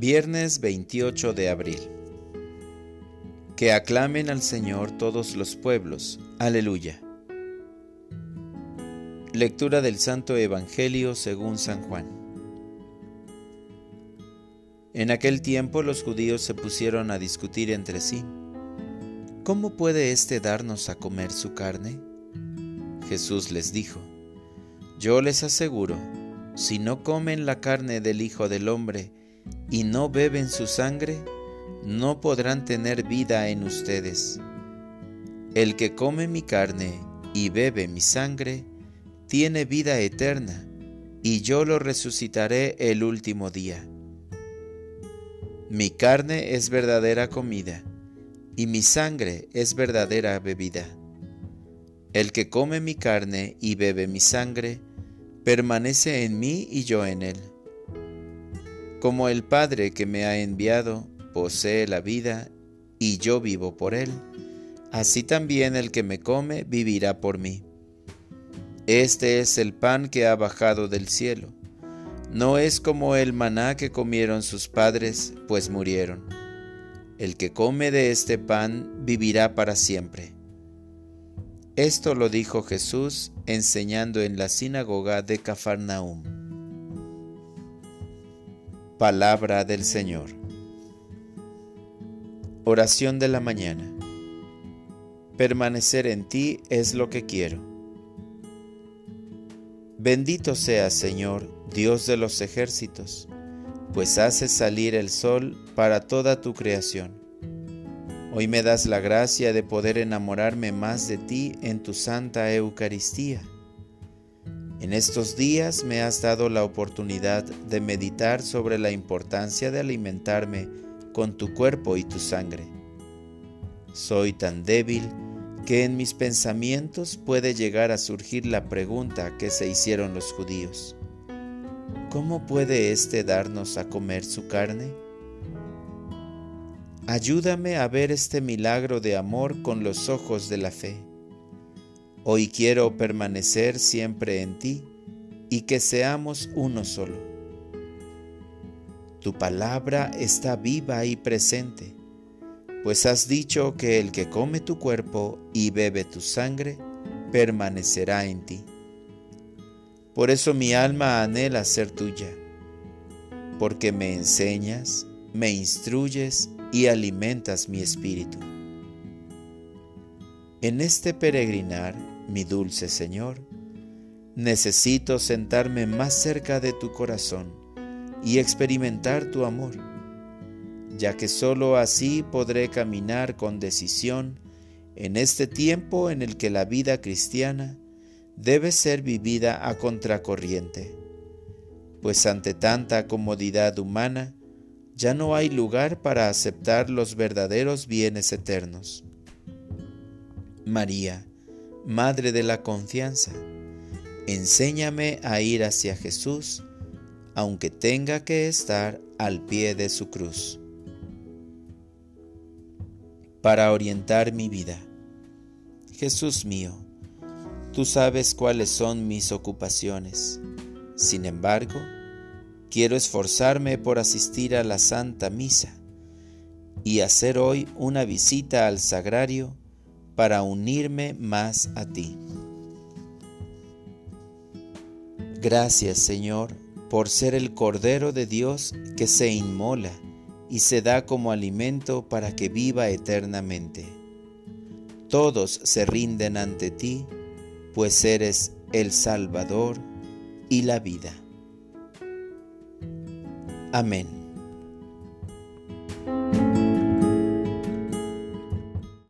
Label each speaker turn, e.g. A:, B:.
A: Viernes 28 de abril. Que aclamen al Señor todos los pueblos. Aleluya. Lectura del Santo Evangelio según San Juan. En aquel tiempo los judíos se pusieron a discutir entre sí. ¿Cómo puede éste darnos a comer su carne? Jesús les dijo, Yo les aseguro, si no comen la carne del Hijo del Hombre y no beben su sangre, no podrán tener vida en ustedes. El que come mi carne y bebe mi sangre, tiene vida eterna, y yo lo resucitaré el último día. Mi carne es verdadera comida, y mi sangre es verdadera bebida. El que come mi carne y bebe mi sangre, permanece en mí y yo en él. Como el Padre que me ha enviado posee la vida y yo vivo por él, así también el que me come vivirá por mí. Este es el pan que ha bajado del cielo. No es como el maná que comieron sus padres, pues murieron. El que come de este pan vivirá para siempre. Esto lo dijo Jesús enseñando en la sinagoga de Cafarnaum. Palabra del Señor. Oración de la mañana. Permanecer en ti es lo que quiero. Bendito seas, Señor, Dios de los ejércitos, pues haces salir el sol para toda tu creación Hoy me das la gracia de poder enamorarme más de ti en tu santa Eucaristía. En estos días me has dado la oportunidad de meditar sobre la importancia de alimentarme con tu cuerpo y tu sangre. Soy tan débil que en mis pensamientos puede llegar a surgir la pregunta que se hicieron los judíos. ¿Cómo puede éste darnos a comer su carne? Ayúdame a ver este milagro de amor con los ojos de la fe. Hoy quiero permanecer siempre en ti y que seamos uno solo. Tu palabra está viva y presente, pues has dicho que el que come tu cuerpo y bebe tu sangre permanecerá en ti. Por eso mi alma anhela ser tuya, porque me enseñas, me instruyes y alimentas mi espíritu. En este peregrinar, mi dulce Señor, necesito sentarme más cerca de tu corazón y experimentar tu amor, ya que sólo así podré caminar con decisión en este tiempo en el que la vida cristiana debe ser vivida a contracorriente, pues ante tanta comodidad humana, ya no hay lugar para aceptar los verdaderos bienes eternos. María, Madre de la Confianza, enséñame a ir hacia Jesús, aunque tenga que estar al pie de su cruz. Para orientar mi vida. Jesús mío, tú sabes cuáles son mis ocupaciones. Sin embargo, Quiero esforzarme por asistir a la Santa Misa y hacer hoy una visita al sagrario para unirme más a ti. Gracias Señor por ser el Cordero de Dios que se inmola y se da como alimento para que viva eternamente. Todos se rinden ante ti, pues eres el Salvador y la vida. Amén.